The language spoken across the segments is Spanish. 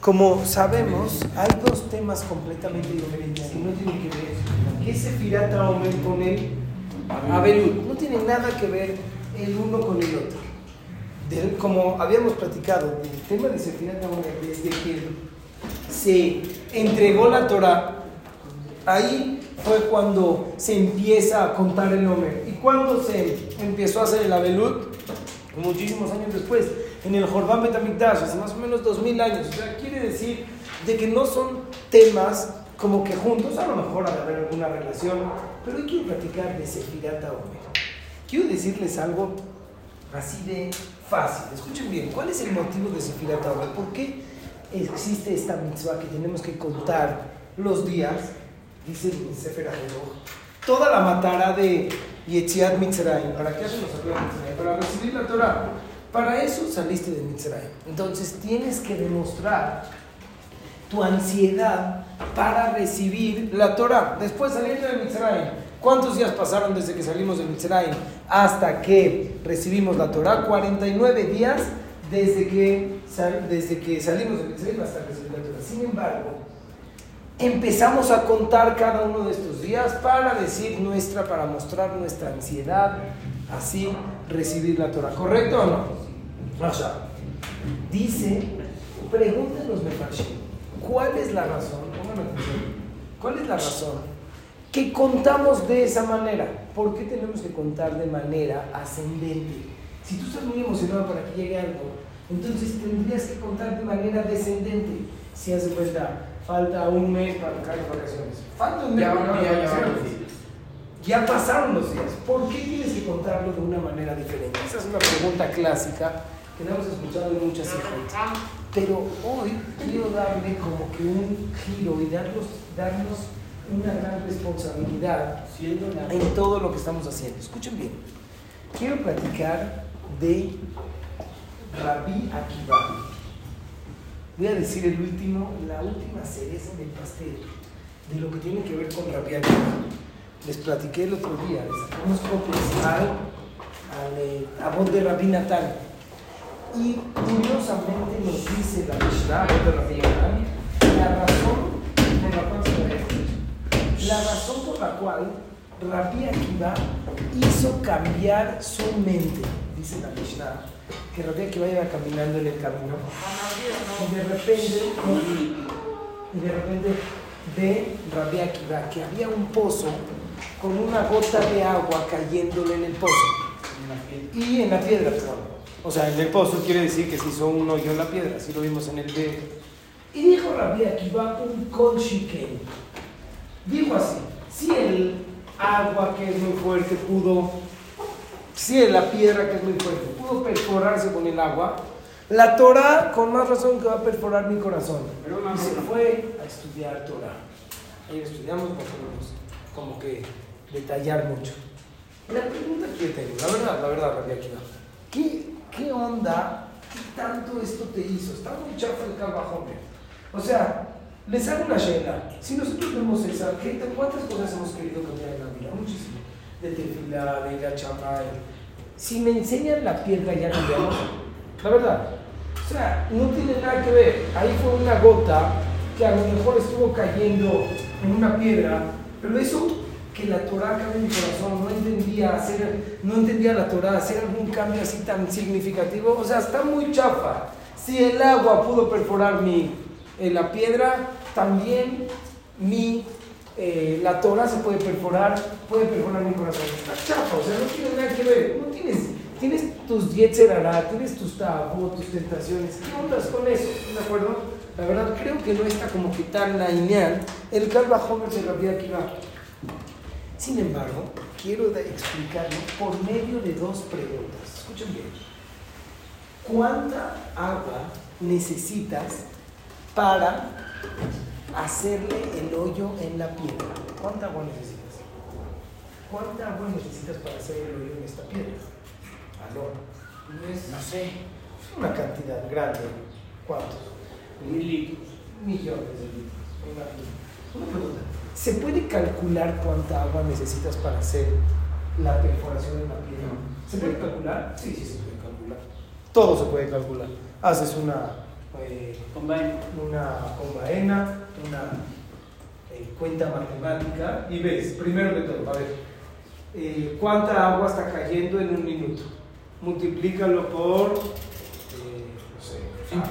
Como sabemos, hay dos temas completamente diferentes que no tienen que ver. ¿Qué es Sefirata Omer con el Abelud? No tiene nada que ver el uno con el otro. Del- como habíamos platicado, el tema de Sefirata Omer, desde que se entregó la Torah, ahí fue cuando se empieza a contar el Omer. ¿Y cuando se empezó a hacer el Abelud? Muchísimos años después, en el Jordán Betamikdash, hace más o menos dos mil años. O sea, quiere decir de que no son temas como que juntos, a lo mejor ha haber alguna relación, pero hoy quiero platicar de Sefirata Omer. Quiero decirles algo así de fácil. Escuchen bien, ¿cuál es el motivo de Sefirata Omer? ¿Por qué existe esta mitzvah que tenemos que contar los días? Dice el Sefer toda la matara de Yetziat Mitzrayim. ¿Para qué hacen los Mitzrayim? Para recibir la Torah. Para eso saliste de Mitzrayim. Entonces tienes que demostrar tu ansiedad para recibir la Torah. Después saliendo de Mitzrayim. ¿Cuántos días pasaron desde que salimos de Mitzrayim hasta que recibimos la Torah? 49 días desde que, desde que salimos de Mitzrayim hasta recibir la Torah. Sin embargo, empezamos a contar cada uno de estos días para decir nuestra, para mostrar nuestra ansiedad, así recibir la Torah. ¿Correcto o no? Rasha. Dice, pregunten los mefarshim, ¿cuál es la razón? ¿Cuál es la razón? Que contamos de esa manera. ¿Por qué tenemos que contar de manera ascendente? Si tú estás muy emocionado para que llegue algo, entonces tendrías que contar de manera descendente. Si hace cuenta, falta un mes para caer las vacaciones. Falta un mes Ya para ya, las ya. Ya pasaron los días. ¿Por qué tienes que contarlo de una manera diferente? Esa es una pregunta clásica que hemos escuchado en muchas hijas. Pero hoy quiero darle como que un giro y darnos, darnos una gran responsabilidad en todo lo que estamos haciendo. Escuchen bien. Quiero platicar de Rabbi Akiva. Voy a decir el último, la última cereza del pastel de lo que tiene que ver con Rabbi Akiva. Les platiqué el otro día, les sacamos copias al, al eh, a voz de Rabbi Natán. Y curiosamente nos dice la Mishnah, voz de Rabbi Natán, la razón por la cual se. La razón por la cual Rabbi Akiva hizo cambiar su mente, dice la Mishnah, que Rabbi Akiva iba caminando en el camino y de repente, y de repente ve Rabbi Akiva que había un pozo con una gota de agua cayéndole en el pozo y en la piedra, perdón. O sea, en el pozo quiere decir que se hizo un hoyo en la piedra, así lo vimos en el video. Y dijo Rabbi Akiva un kol shiken. Dijo así, si el agua que es muy fuerte pudo, si la piedra que es muy fuerte pudo perforarse con el agua, la Torah con más razón que va a perforar mi corazón. Pero Y se fue a estudiar Torah. Ahí estudiamos, podemos como que detallar mucho. La pregunta que tengo, la verdad, la verdad, Rabbi Akiva, ¿qué, ¿qué onda? ¿Qué tanto esto te hizo? Está muy chafa el calvajome. O sea, les hago una shela. Si nosotros vemos esa, ¿qué, ¿cuántas cosas hemos querido cambiar en la vida? Muchísimo. De tefilá, de gachamay. Si me enseñan la piedra, ya cambiamos. La verdad. O sea, no tiene nada que ver. Ahí fue una gota que a lo mejor estuvo cayendo en una piedra, pero eso que la Torah cambia mi corazón, no entendía hacer, no entendía la Torah, hacer algún cambio así tan significativo, o sea, está muy chafa. Si el agua pudo perforar mi, eh, la piedra, también mi, eh, la Torah se puede perforar, puede perforar mi corazón. Está chafa, o sea, no tiene nada que ver, no tienes, tienes tus yetzerará, tienes tus tabú, tus tentaciones, ¿qué ondas con eso? ¿De acuerdo? La verdad creo que no está como que tan lineal el calva joven de Rabbi Akiva. Sin embargo, quiero explicarlo por medio de dos preguntas. Escuchen bien. ¿Cuánta agua necesitas para hacerle el hoyo en la piedra? ¿Cuánta agua necesitas? ¿Cuánta agua necesitas para hacer el hoyo en esta piedra? Aló. No sé. Una cantidad grande. ¿Cuántos? Mil litros. Millones de litros. imagino. Una pregunta. ¿Se puede calcular cuánta agua necesitas para hacer la perforación en la piedra? ¿Se puede calcular? Sí, sí, se puede calcular. Todo se puede calcular. Haces una eh, una combaena, una eh, cuenta matemática y ves, primero que todo, a ver, eh, ¿cuánta agua está cayendo en un minuto? Multiplícalo por, eh, no sé, ah,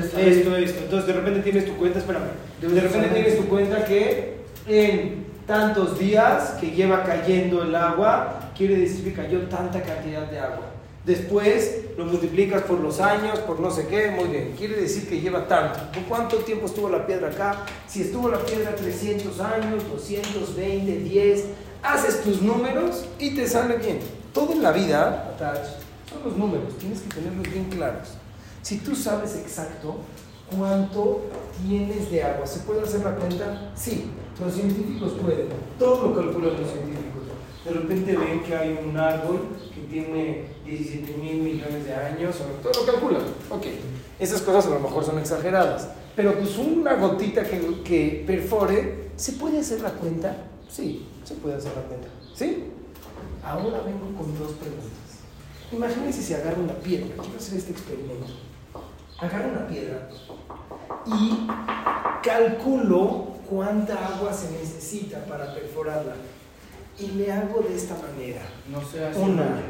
estar- esto, esto. Entonces de repente tienes tu cuenta, espérame, de de repente tienes tu cuenta que en tantos días que lleva cayendo el agua, quiere decir que cayó tanta cantidad de agua. Después lo multiplicas por los años, por no sé qué, muy bien. Quiere decir que lleva tanto. ¿Por cuánto tiempo estuvo la piedra acá? Si estuvo la piedra 300 años, 220, 10, haces tus números y te sale bien. Todo en la vida, son los números, tienes que tenerlos bien claros. Si tú sabes exacto cuánto tienes de agua, ¿se puede hacer la cuenta? Sí, los científicos pueden. Todo lo calculan los científicos. De repente ven que hay un árbol que tiene 17 mil millones de años, o todo lo calculan. Ok, esas cosas a lo mejor son exageradas. Pero pues una gotita que, que perfore, ¿se puede hacer la cuenta? Sí, se puede hacer la cuenta. ¿Sí? Ahora vengo con dos preguntas. Imagínense si agarro una piedra, quiero hacer este experimento. Agarro una piedra y calculo cuánta agua se necesita para perforarla. Y le hago de esta manera. No se hace Una, mucho.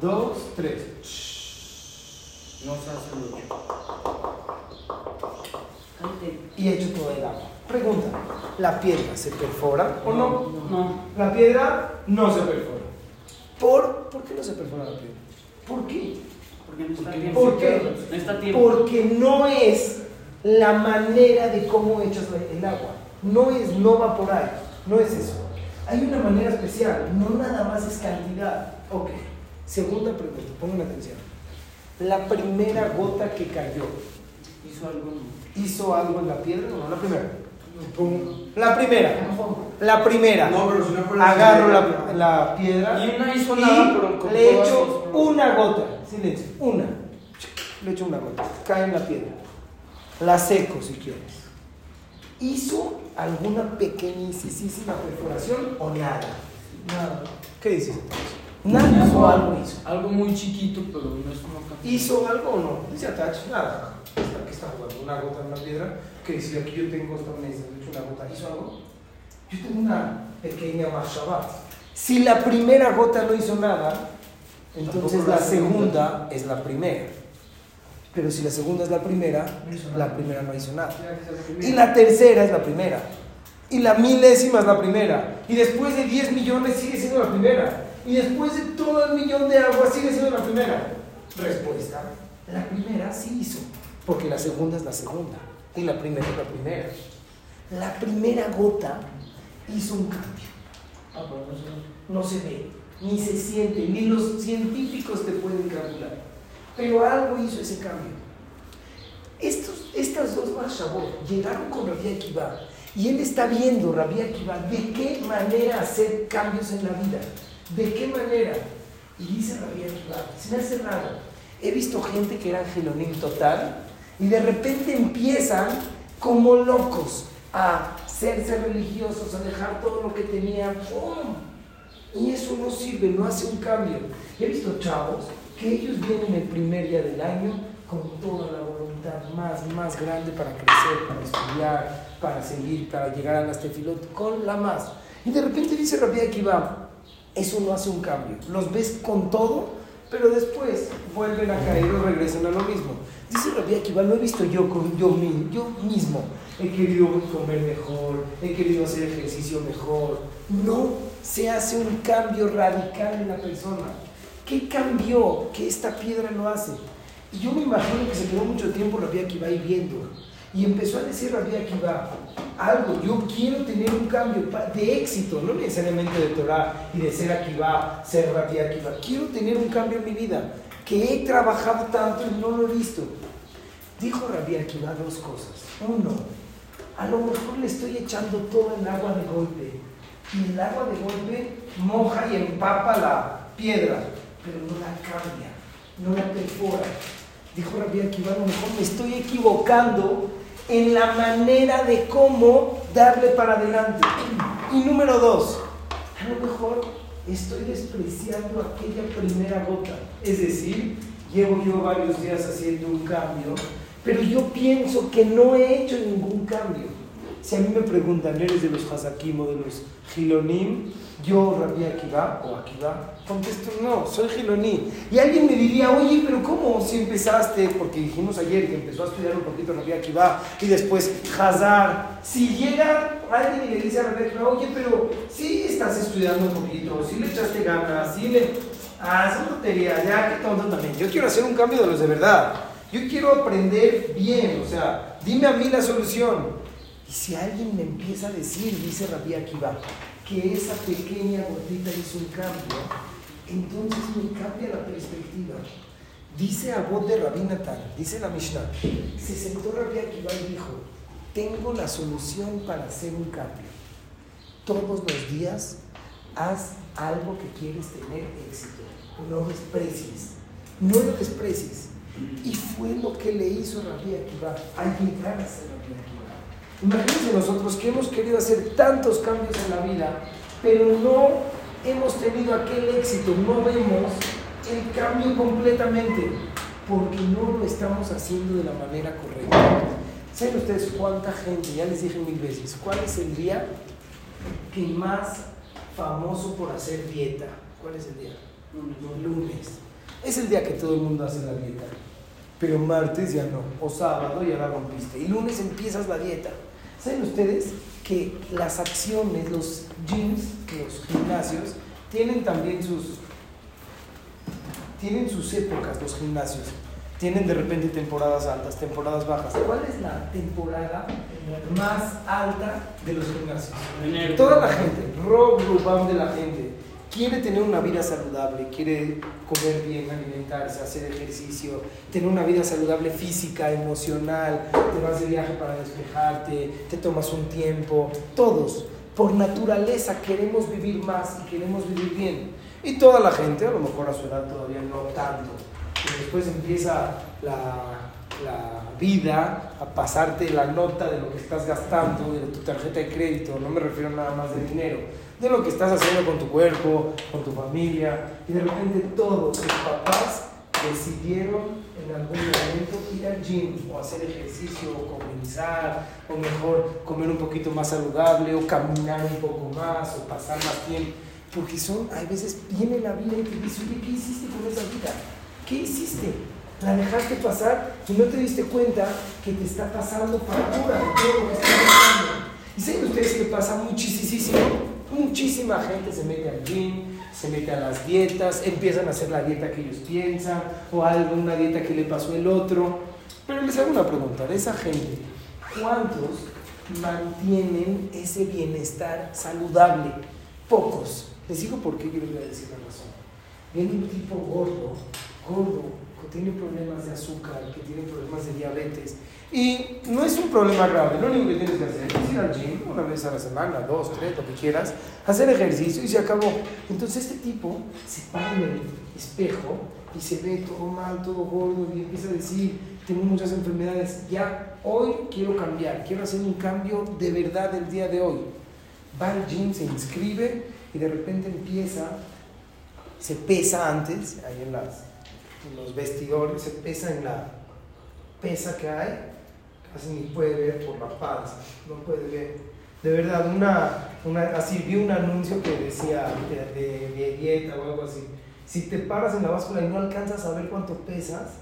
dos, tres. No se hace mucho. Y echo todo el agua. Pregunta, ¿la piedra se perfora o no? No. La piedra no se perfora. ¿Por, ¿Por qué no se perfora la piedra? ¿Por qué? Porque no está Porque tiempo. ¿Por qué? No está tiempo. Porque no es la manera de cómo echas el agua. No es, no va por ahí. No es eso. Hay una manera especial. No nada más es cantidad. Ok. Segunda pregunta. Pongan atención. La primera gota que cayó, Hizo algo. ¿hizo algo en la piedra o no? La primera. La primera. La primera. No, pero si no Agarro la la, la piedra Y no hizo y nada, pero le echo una gota. Silencio. Una. Le echo una gota. Cae en la piedra. La seco si quieres. ¿Hizo alguna pequeñísima perforación o nada? Nada. ¿Qué dices? Nada o algo hizo. Algo muy chiquito, pero no es una cantidad. ¿Hizo algo o no? Dice Attach, nada. Está- ¿Qué está jugando? Una gota en una piedra. Que si aquí yo tengo esta mesa, le echo una gota. ¿Hizo algo? Yo tengo una pequeña mashabat. Si la primera gota no hizo nada, entonces la segunda es la primera. Pero si la segunda es la primera, la primera no hizo nada. Y la tercera es la primera. Y la milésima es la primera. Y después de 10 millones sigue siendo la primera. Y después de todo el millón de agua sigue siendo la primera. Respuesta. La primera sí hizo. Porque la segunda es la segunda. Y la primera es la primera. La primera gota hizo un cambio. Ah, sé. No se ve, ni se siente, ni los científicos te pueden calcular. Pero algo hizo ese cambio. Estos, estas dos Mashabot llegaron con Rabbi Akiva y él está viendo, Rabbi Akiva, de qué manera hacer cambios en la vida. ¿De qué manera? Y dice Rabbi Akiva, se me hace raro. He visto gente que era angelonín total y de repente empiezan como locos a serse religiosos, a dejar todo lo que tenían. ¡Pum! Y eso no sirve, no hace un cambio. He visto chavos que ellos vienen el primer día del año con toda la voluntad más, más grande para crecer, para estudiar, para seguir, para llegar a las tefilot, con la más. Y de repente dice Rabbi Akiva, eso no hace un cambio. Los ves con todo, pero después vuelven a caer o regresan a lo mismo. Dice Rabbi Akiva, lo he visto yo, con, yo, yo mismo. He querido comer mejor, he querido hacer ejercicio mejor. No se hace un cambio radical en la persona. ¿Qué cambió que esta piedra no hace? Y yo me imagino que se quedó mucho tiempo Rabbi Akiva ahí viendo. Y empezó a decir Rabbi Akiva, algo, yo quiero tener un cambio de éxito, no necesariamente de Torah y de ser Akiva, ser Rabbi Akiva. Quiero tener un cambio en mi vida, que he trabajado tanto y no lo he visto. Dijo Rabbi Akiva dos cosas. Uno, a lo mejor le estoy echando todo el agua de golpe. Y el agua de golpe moja y empapa la piedra, pero no la cambia, no la perfora. Dijo Rabbi Akiva, a lo mejor me estoy equivocando en la manera de cómo darle para adelante. Y número dos, a lo mejor estoy despreciando aquella primera gota. Es decir, llevo yo varios días haciendo un cambio pero yo pienso que no he hecho ningún cambio. Si a mí me preguntan, ¿eres de los Hazakim o de los Gilonim? Yo, Rabbi Akiva o Akiva, contesto, no, soy Giloní. Y alguien me diría, oye, pero ¿cómo si empezaste? Porque dijimos ayer que empezó a estudiar un poquito Rabbi Akiva y después Hazar. Si llega alguien y le dice a Rabbi Akiva, oye, pero sí estás estudiando un poquito, sí le echaste ganas, sí le... Ah, esa tontería, ya, qué tonto también. Yo quiero hacer un cambio de los de verdad. Yo quiero aprender bien, o sea, dime a mí la solución. Y si alguien me empieza a decir, dice Rabbi Akiva, que esa pequeña gotita hizo un cambio, entonces me cambia la perspectiva. Dice a voz de Rabbi Natan, dice la Mishnah, se sentó Rabbi Akiva y dijo, tengo la solución para hacer un cambio. Todos los días haz algo que quieres tener éxito. No desprecies, no lo desprecies. Y fue lo que le hizo Rabbi Akiva a llegar a ser. Imagínense nosotros que hemos querido hacer tantos cambios en la vida, pero no hemos tenido aquel éxito, no vemos el cambio completamente, porque no lo estamos haciendo de la manera correcta. ¿Saben ustedes cuánta gente, ya les dije mil veces, cuál es el día que más famoso por hacer dieta? ¿Cuál es el día? Lunes. Es el día que todo el mundo hace la dieta. Pero martes ya no, o sábado ya la rompiste. Y lunes empiezas la dieta. ¿Saben ustedes que las acciones, los gyms, los gimnasios, tienen también sus, tienen sus épocas, los gimnasios? Tienen de repente temporadas altas, temporadas bajas. ¿Cuál es la temporada más alta de los gimnasios? Toda la gente, rob, rubam de la gente, quiere tener una vida saludable, quiere comer bien, alimentarse, hacer ejercicio, tener una vida saludable física, emocional, te vas de viaje para despejarte, te tomas un tiempo, todos, por naturaleza queremos vivir más y queremos vivir bien. Y toda la gente, a lo mejor a su edad todavía no tanto, y después empieza la, la vida a pasarte la nota de lo que estás gastando, de tu tarjeta de crédito, no me refiero nada más de dinero, de lo que estás haciendo con tu cuerpo, con tu familia, y de repente todos tus papás decidieron en algún momento ir al gym o hacer ejercicio o comenzar o mejor comer un poquito más saludable o caminar un poco más o pasar más tiempo porque son, hay veces viene la vida y te dice, oye, ¿qué hiciste con esa vida? ¿Qué hiciste? La dejaste pasar y no te diste cuenta que te está pasando factura de todo lo que estás haciendo. ¿Y saben ustedes que pasa muchísimo? Muchísima gente se mete al gym, se mete a las dietas, empiezan a hacer la dieta que ellos piensan o algo, una dieta que le pasó el otro. Pero les hago una pregunta, de esa gente, ¿cuántos mantienen ese bienestar saludable? Pocos. Les digo por qué yo les voy a decir la razón. Viene un tipo gordo, gordo, que tiene problemas de azúcar, que tiene problemas de diabetes. Y no es un problema grave, lo único que tienes que hacer es ir al gym una vez a la semana, dos, tres, lo que quieras, hacer ejercicio y se acabó. Entonces este tipo se para en el espejo y se ve todo mal, todo gordo y empieza a decir, tengo muchas enfermedades, ya hoy quiero cambiar, quiero hacer un cambio de verdad el día de hoy. Va al gym, se inscribe y de repente empieza, se pesa antes, ahí en, en los vestidores, se pesa en la pesa que hay, casi ni puede ver por la panza, no puede ver. De verdad, una, una, así vi un anuncio que decía de, de- de dieta o algo así. Si te paras en la báscula y no alcanzas a ver cuánto pesas,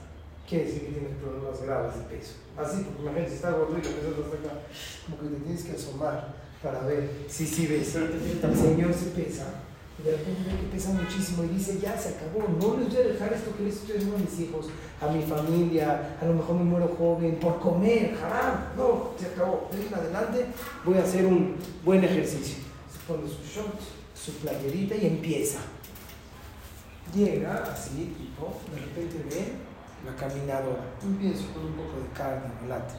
quiere decir que tienes problemas graves de peso. Así, porque imagínate, si estás gordo y pesas hasta acá, como que te tienes que asomar para ver si sí ves. El Señor se pesa, y de repente ve que pesa muchísimo y dice, ya se acabó, no les voy a dejar esto que les estoy haciendo a mis hijos, a mi familia, a lo mejor me muero joven, por comer, haram, no, se acabó, de en adelante voy a hacer un buen ejercicio. Se pone su short, su playerita y empieza. Llega así, tipo, de repente ve la caminadora, empiezo con un poco de cardio, late.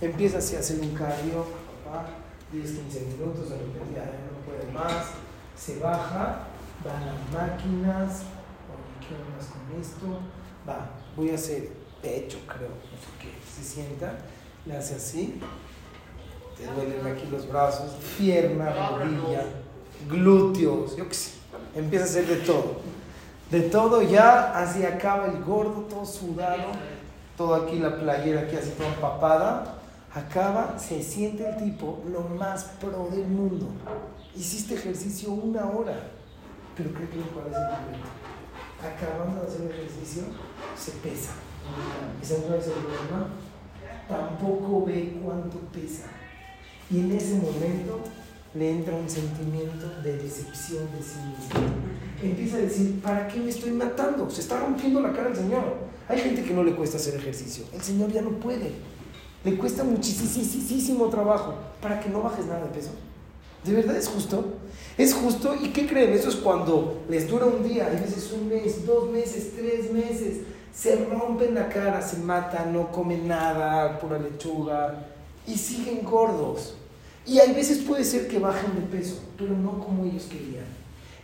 Empieza así a hacer un cardio, papá, 10, 15 minutos, de repente ya no puede más, se baja, va a las máquinas, oye, ¿qué onda con esto? Va, voy a hacer pecho, creo, no sé qué. Se sienta, le hace así, te duelen aquí los brazos, pierna, rodilla, glúteos, yo qué sé. Empieza a hacer de todo. De todo ya, así acaba el gordo, todo sudado. todo aquí la playera, aquí así toda empapada. Acaba, se siente el tipo lo más pro del mundo. Hiciste ejercicio una hora, pero creo que le parece diferente. Acabando de hacer ejercicio, se pesa. ¿Y saben cuál es el problema? Tampoco ve cuánto pesa. Y en ese momento le entra un sentimiento de decepción de sí mismo. Empieza a decir, ¿para qué me estoy matando? Se está rompiendo la cara el Señor. Hay gente que no le cuesta hacer ejercicio. El Señor ya no puede. Le cuesta muchísimo trabajo para que no bajes nada de peso. ¿De verdad es justo? Es justo. ¿Y qué creen? Eso es cuando les dura un día, a veces un mes, dos meses, tres meses. Se rompen la cara, se matan, no comen nada, pura lechuga y siguen gordos. Y hay veces puede ser que bajen de peso, pero no como ellos querían.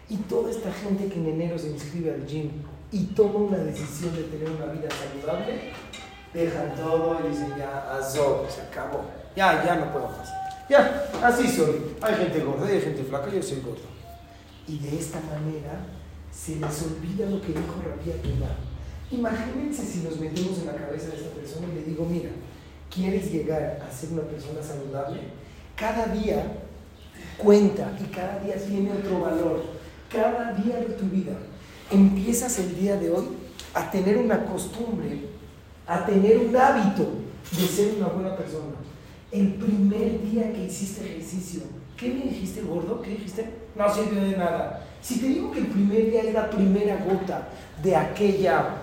Y toda esta gente que en enero se inscribe al gym y toma una decisión de tener una vida saludable, dejan todo y dicen ya, azul, se acabó. Ya, ya no puedo más. Ya, así soy. Hay gente gorda, hay gente flaca, yo soy gordo. Y de esta manera se les olvida lo que dijo Rabia Akiva. Imagínense si nos metemos en la cabeza de esta persona y le digo, mira, ¿quieres llegar a ser una persona saludable? Cada día cuenta y cada día tiene otro valor. Cada día de tu vida. Empiezas el día de hoy a tener una costumbre, a tener un hábito de ser una buena persona. El primer día que hiciste ejercicio, ¿qué me dijiste, gordo? ¿Qué dijiste? No sirve de nada. Si te digo que el primer día es la primera gota de aquella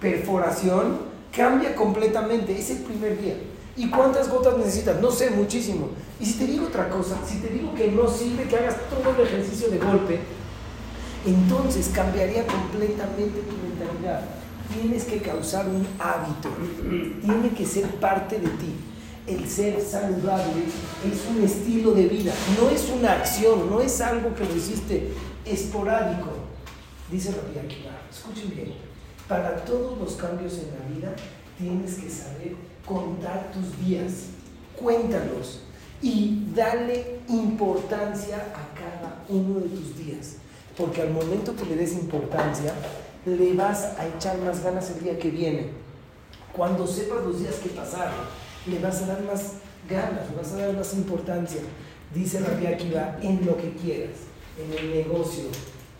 perforación, cambia completamente. Es el primer día. ¿Y cuántas gotas necesitas? No sé, muchísimo. Y si te digo otra cosa, si te digo que no sirve que hagas todo el ejercicio de golpe, entonces cambiaría completamente tu mentalidad. Tienes que causar un hábito, tiene que ser parte de ti. El ser saludable es un estilo de vida, no es una acción, no es algo que lo hiciste esporádico. Dice Rabbi Akiva, escuchen bien, para todos los cambios en la vida tienes que saber contar tus días, cuéntalos y dale importancia a cada uno de tus días. Porque al momento que le des importancia, le vas a echar más ganas el día que viene. Cuando sepas los días que pasaron, le vas a dar más ganas, le vas a dar más importancia. Dice Rabbi Akiva, en lo que quieras, en el negocio.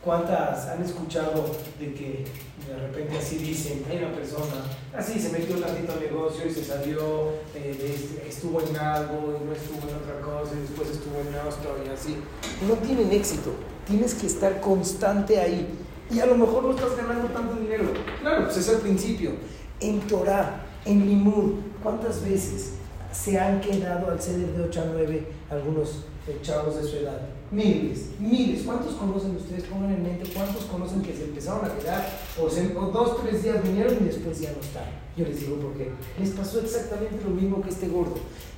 ¿Cuántas han escuchado de que de repente así dicen, hay una persona, así se metió un ratito al negocio y se salió, eh, de- estuvo en algo y no estuvo en otra cosa y después estuvo en otro y así? No tienen éxito, tienes que estar constante ahí. Y a lo mejor no estás ganando tanto dinero. Claro, pues es el principio. En Torah, en Limud, ¿cuántas veces se han quedado al ceder de 8 a 9 algunos chavos de su edad? Miles, miles. ¿Cuántos conocen ustedes? Pongan en mente cuántos conocen que se empezaron a quedar o, se- o dos, tres días vinieron y después ya no están. Yo les digo por qué. Les pasó exactamente lo mismo que este gordo.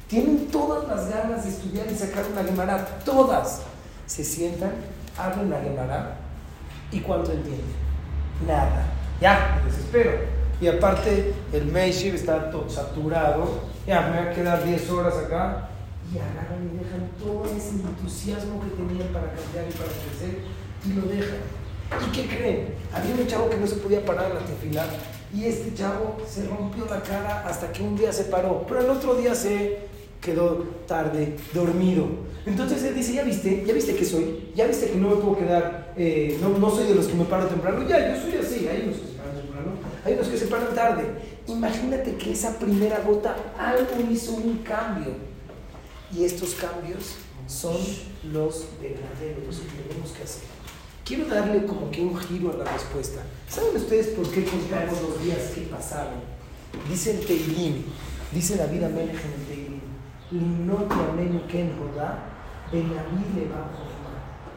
Tienen todas las ganas de estudiar y sacar una Gemara, todas. Se sientan, abren la Gemara y ¿cuánto entienden? Nada. Ya, me desespero. Y aparte, el Meishiv está saturado. Ya, me voy a quedar 10 horas acá. Y agarran y dejan todo ese entusiasmo que tenían para cambiar y para crecer y lo dejan. ¿Y qué creen? Había un chavo que no se podía parar en la tefila y este chavo se rompió la cara hasta que un día se paró, pero el otro día se quedó tarde, dormido. Entonces él dice, ya viste, ya viste que soy, ya viste que no me puedo quedar, eh, no, no soy de los que me paro temprano, ya, yo soy así, que se paran temprano, hay unos que se paran tarde. Imagínate que esa primera gota algo hizo un cambio. Y estos cambios son los verdaderos, los que tenemos que hacer. Quiero darle como que un giro a la respuesta. ¿Saben ustedes por qué contamos los días que pasaron? Dice el Teilim, dice David Amelech en el Teilim.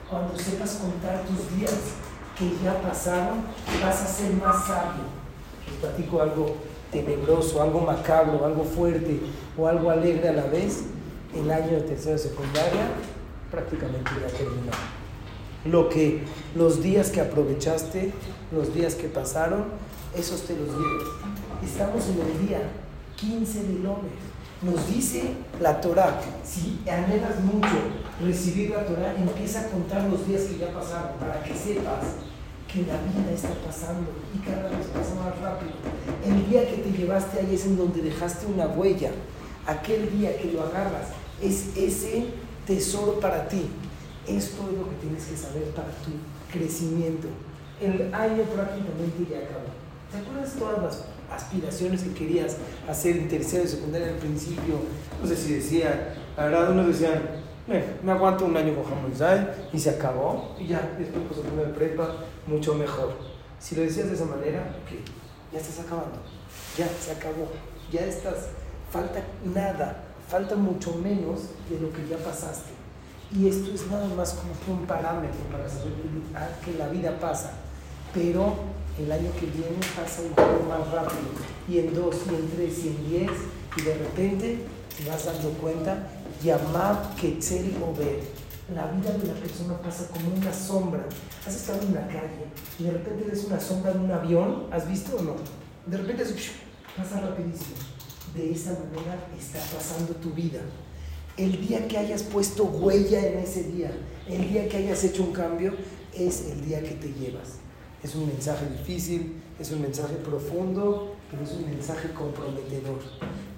Cuando sepas contar tus días que ya pasaron, vas a ser más sabio. Platico algo tenebroso, algo macabro, algo fuerte o algo alegre a la vez. El año de tercera secundaria prácticamente ya terminó lo que los días que aprovechaste, los días que pasaron, esos te los llevas. Estamos en el día 15 del hombre. Nos dice la Torah, si anhelas mucho recibir la Torah, empieza a contar los días que ya pasaron para que sepas que la vida está pasando y cada vez pasa más rápido. El día que te llevaste ahí es en donde dejaste una huella. Aquel día que lo agarras es ese tesoro para ti. Esto es lo que tienes que saber para tu crecimiento. El año prácticamente ya acabó. ¿Te acuerdas todas las aspiraciones que querías hacer en tercero y secundaria al principio? No sé si decía, la verdad unos decían, me aguanto un año con Hamon y se acabó y ya, después pues a poner prepa, mucho mejor. Si lo decías de esa manera, ok, ya estás acabando, ya se acabó, ya estás, falta nada, falta mucho menos de lo que ya pasaste. Y esto es nada más como un parámetro para saber que la vida pasa, pero el año que viene pasa un poco más rápido, y en dos, y en tres, y en diez, y de repente te vas dando cuenta, llamar Quetzal ver La vida de la persona pasa como una sombra. Has estado en la calle y de repente ves una sombra en un avión, ¿has visto o no? De repente pasa rapidísimo. De esa manera está pasando tu vida. El día que hayas puesto huella en ese día, el día que hayas hecho un cambio, es el día que te llevas. Es un mensaje difícil, es un mensaje profundo, pero es un mensaje comprometedor.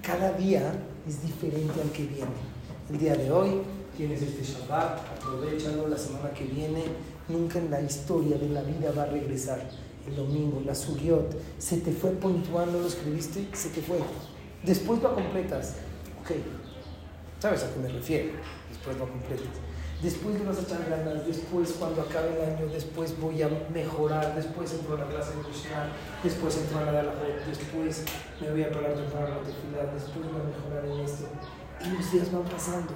Cada día es diferente al que viene. El día de hoy tienes este Shabbat, aprovechalo la semana que viene. Nunca en la historia de la vida va a regresar. El domingo, la Sugiot, se te fue puntual, no lo escribiste, se te fue. Después lo completas. Ok, ¿sabes a qué me refiero? Después lo completas. Después le vas a echar ganas, después cuando acabe el año, después voy a mejorar, después entro a la clase de Krishna, después entro a la de la después me voy a parar de la tefilá, después voy a mejorar en esto. Y los días van pasando.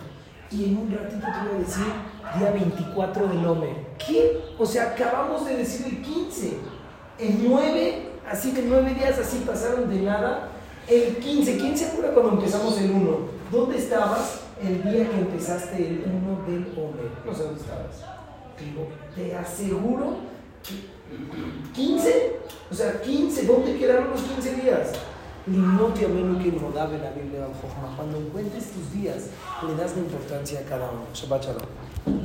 Y en un ratito te voy a decir día 24 del Homer. ¿Qué? O sea, acabamos de decir el 15. El 9, así de 9 días así pasaron de nada. El 15, ¿quién se acuerda cuando empezamos el 1? ¿Dónde estabas? el día que empezaste el 1 del Homer. No sé dónde estabas. Pero te aseguro que 15, o sea, 15, ¿dónde quedaron los 15 días? La Biblia Cuando encuentres tus días, le das la importancia a cada uno. Shabbat shalom.